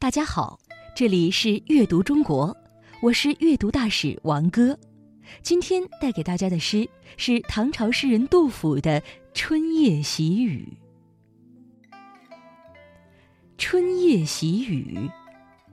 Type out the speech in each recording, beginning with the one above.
大家好，这里是阅读中国，我是阅读大使王哥。今天带给大家的诗是唐朝诗人杜甫的《春夜喜雨》。《春夜喜雨》，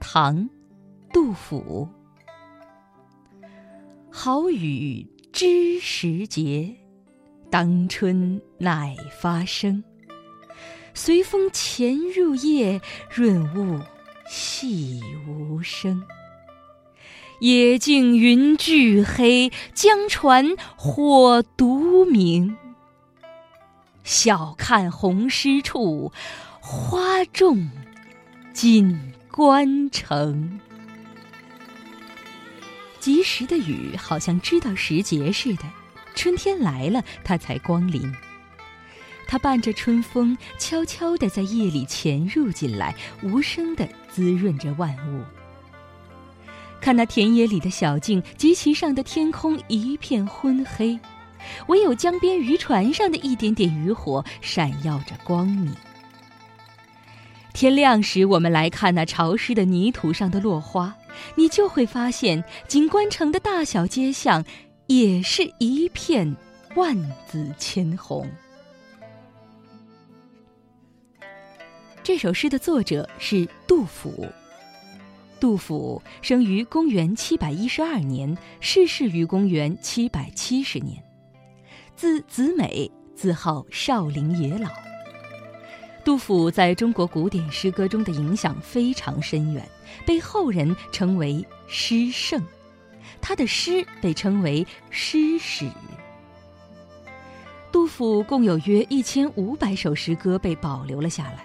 唐·杜甫。好雨知时节，当春乃发生。随风潜入夜，润物细无声。野径云俱黑，江船火独明。晓看红湿处，花重锦官城。及时的雨，好像知道时节似的，春天来了，它才光临。它伴着春风，悄悄地在夜里潜入进来，无声地滋润着万物。看那田野里的小径及其上的天空一片昏黑，唯有江边渔船上的一点点渔火闪耀着光明。天亮时，我们来看那潮湿的泥土上的落花，你就会发现，锦官城的大小街巷，也是一片万紫千红。这首诗的作者是杜甫。杜甫生于公元七百一十二年，逝世于公元七百七十年，字子美，字号少陵野老。杜甫在中国古典诗歌中的影响非常深远，被后人称为诗圣。他的诗被称为诗史。杜甫共有约一千五百首诗歌被保留了下来。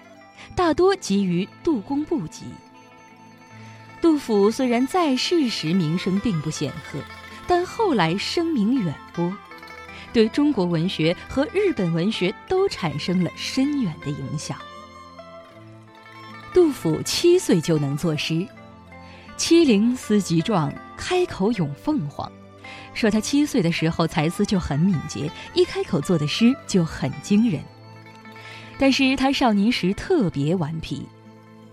大多集于《杜工部集》。杜甫虽然在世时名声并不显赫，但后来声名远播，对中国文学和日本文学都产生了深远的影响。杜甫七岁就能作诗，“七龄思及壮，开口咏凤凰”，说他七岁的时候才思就很敏捷，一开口做的诗就很惊人。但是他少年时特别顽皮，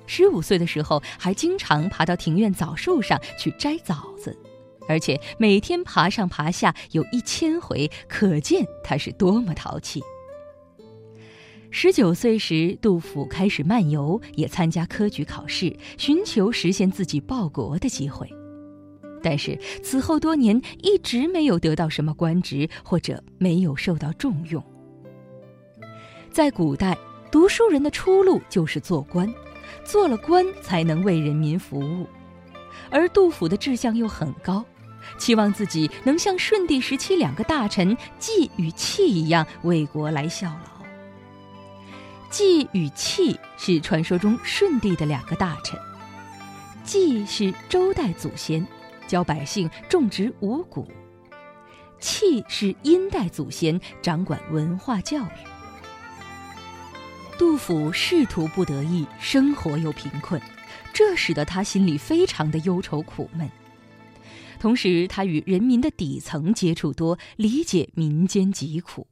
十五岁的时候还经常爬到庭院枣树上去摘枣子，而且每天爬上爬下有一千回，可见他是多么淘气。十九岁时，杜甫开始漫游，也参加科举考试，寻求实现自己报国的机会，但是此后多年一直没有得到什么官职，或者没有受到重用。在古代，读书人的出路就是做官，做了官才能为人民服务。而杜甫的志向又很高，期望自己能像顺帝时期两个大臣季与气一样为国来效劳。季与气是传说中舜帝的两个大臣，季是周代祖先，教百姓种植五谷；气是殷代祖先，掌管文化教育。杜甫仕途不得意，生活又贫困，这使得他心里非常的忧愁苦闷。同时，他与人民的底层接触多，理解民间疾苦，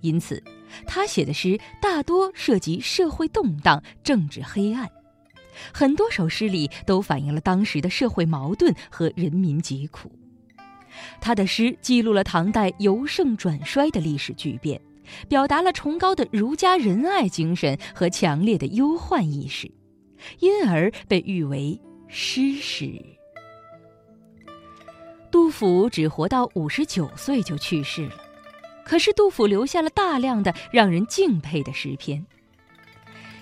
因此，他写的诗大多涉及社会动荡、政治黑暗，很多首诗里都反映了当时的社会矛盾和人民疾苦。他的诗记录了唐代由盛转衰的历史巨变。表达了崇高的儒家仁爱精神和强烈的忧患意识，因而被誉为诗史。杜甫只活到五十九岁就去世了，可是杜甫留下了大量的让人敬佩的诗篇。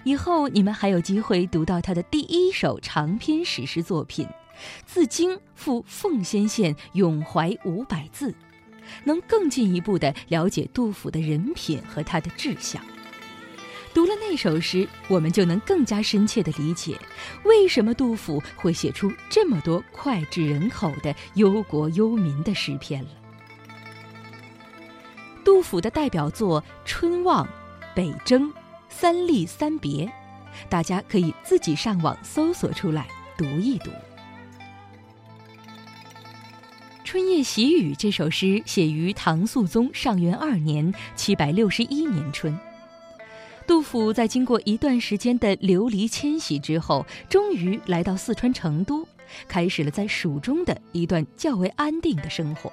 以后你们还有机会读到他的第一首长篇史诗作品《自京赴奉先县咏怀五百字》。能更进一步地了解杜甫的人品和他的志向。读了那首诗，我们就能更加深切地理解，为什么杜甫会写出这么多脍炙人口的忧国忧民的诗篇了。杜甫的代表作《春望》《北征》《三吏三别》，大家可以自己上网搜索出来读一读。《春夜喜雨》这首诗写于唐肃宗上元二年（七百六十一年春）。杜甫在经过一段时间的流离迁徙之后，终于来到四川成都，开始了在蜀中的一段较为安定的生活。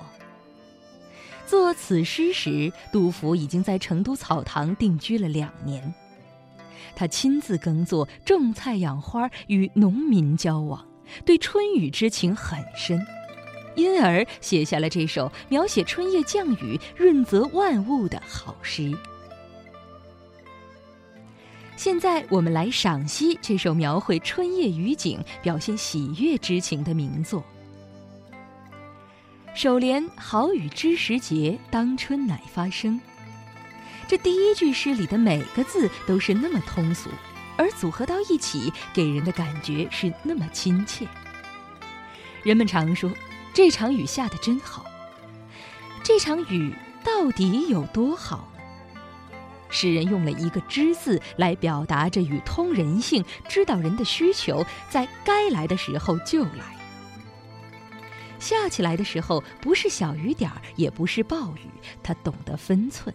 作此诗时，杜甫已经在成都草堂定居了两年，他亲自耕作、种菜、养花，与农民交往，对春雨之情很深，因而写下了这首描写春夜降雨、润泽万物的好诗。现在我们来赏析这首描绘春夜雨景、表现喜悦之情的名作。首联“好雨知时节，当春乃发生”，这第一句诗里的每个字都是那么通俗，而组合到一起，给人的感觉是那么亲切。人们常说，这场雨下得真好。这场雨到底有多好呢？诗人用了一个“知”字来表达这雨通人性，知道人的需求，在该来的时候就来。下起来的时候，不是小雨点儿，也不是暴雨，他懂得分寸。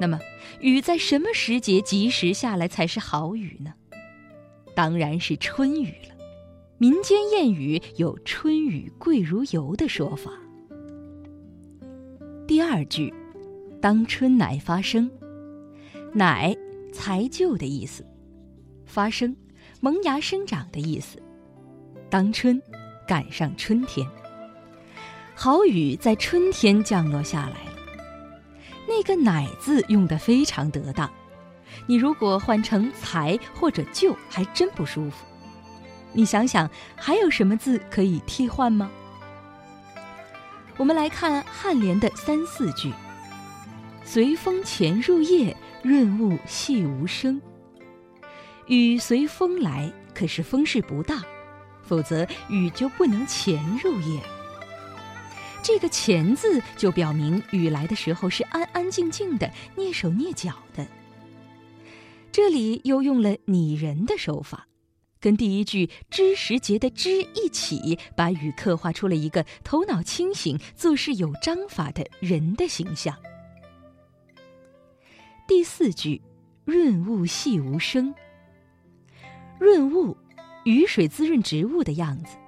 那么，雨在什么时节及时下来才是好雨呢？当然是春雨了。民间谚语有“春雨贵如油”的说法。第二句。当春乃发生，乃才就的意思，发生萌芽生长的意思。当春，赶上春天，好雨在春天降落下来了。那个“乃”字用得非常得当，你如果换成“才”或者“就”，还真不舒服。你想想，还有什么字可以替换吗？我们来看颔联的三四句。随风潜入夜，润物细无声。雨随风来，可是风势不大，否则雨就不能潜入夜。这个“潜”字就表明雨来的时候是安安静静的，蹑手蹑脚的。这里又用了拟人的手法，跟第一句“知时节”的“知”一起，把雨刻画出了一个头脑清醒、做事有章法的人的形象。第四句，润物细无声。润物，雨水滋润植物的样子。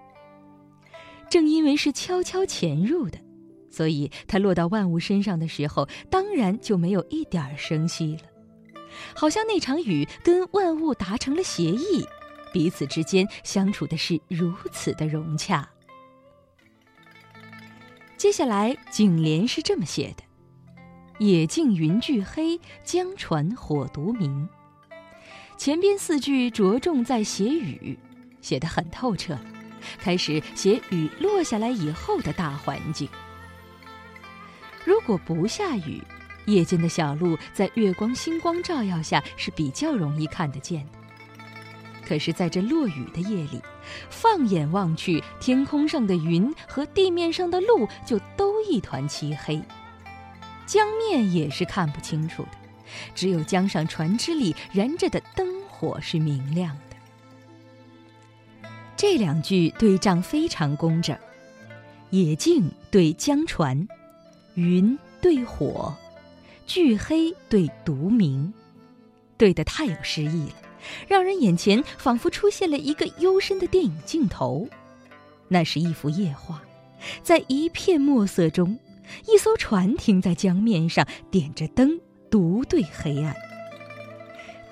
正因为是悄悄潜入的，所以它落到万物身上的时候，当然就没有一点声息了。好像那场雨跟万物达成了协议，彼此之间相处的是如此的融洽。接下来，颈联是这么写的。野径云俱黑，江船火独明。前边四句着重在写雨，写得很透彻。开始写雨落下来以后的大环境。如果不下雨，夜间的小路在月光星光照耀下是比较容易看得见的。可是，在这落雨的夜里，放眼望去，天空上的云和地面上的路就都一团漆黑。江面也是看不清楚的，只有江上船只里燃着的灯火是明亮的。这两句对仗非常工整，野径对江船，云对火，巨黑对独明，对得太有诗意了，让人眼前仿佛出现了一个幽深的电影镜头，那是一幅夜画，在一片墨色中。一艘船停在江面上，点着灯，独对黑暗。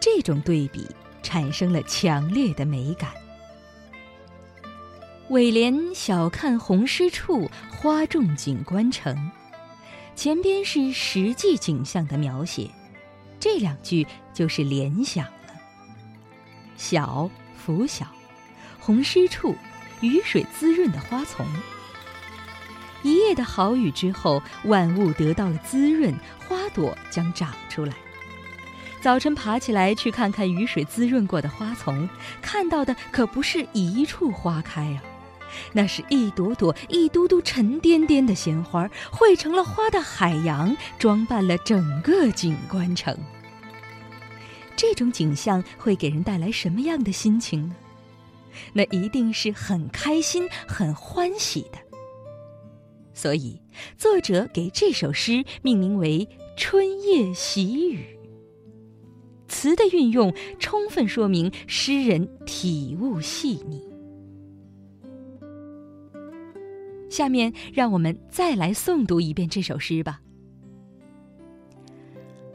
这种对比产生了强烈的美感。尾联“晓看红湿处，花重锦官城”，前边是实际景象的描写，这两句就是联想了。晓，拂晓；红湿处，雨水滋润的花丛。一夜的好雨之后，万物得到了滋润，花朵将长出来。早晨爬起来去看看雨水滋润过的花丛，看到的可不是一处花开啊，那是一朵朵、一嘟嘟沉甸甸的鲜花，汇成了花的海洋，装扮了整个景观城。这种景象会给人带来什么样的心情呢？那一定是很开心、很欢喜的。所以，作者给这首诗命名为《春夜喜雨》。词的运用充分说明诗人体悟细腻。下面让我们再来诵读一遍这首诗吧。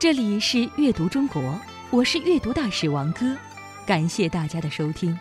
这里是阅读中国，我是阅读大使王哥，感谢大家的收听。